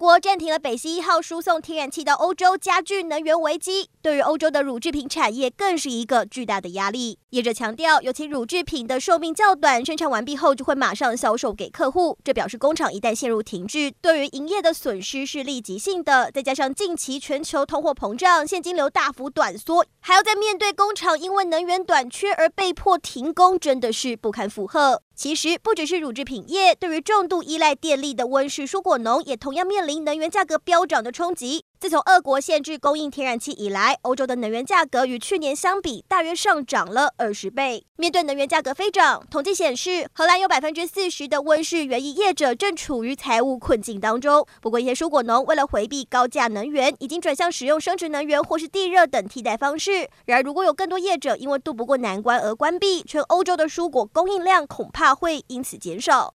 国暂停了北溪一号输送天然气到欧洲，加剧能源危机。对于欧洲的乳制品产业，更是一个巨大的压力。业者强调，尤其乳制品的寿命较短，生产完毕后就会马上销售给客户。这表示工厂一旦陷入停滞，对于营业的损失是立即性的。再加上近期全球通货膨胀，现金流大幅短缩，还要再面对工厂因为能源短缺而被迫停工，真的是不堪负荷。其实不只是乳制品业，对于重度依赖电力的温室蔬果农，也同样面临能源价格飙涨的冲击。自从俄国限制供应天然气以来，欧洲的能源价格与去年相比，大约上涨了二十倍。面对能源价格飞涨，统计显示，荷兰有百分之四十的温室园艺业者正处于财务困境当中。不过，一些蔬果农为了回避高价能源，已经转向使用生质能源或是地热等替代方式。然而，如果有更多业者因为渡不过难关而关闭，全欧洲的蔬果供应量恐怕会因此减少。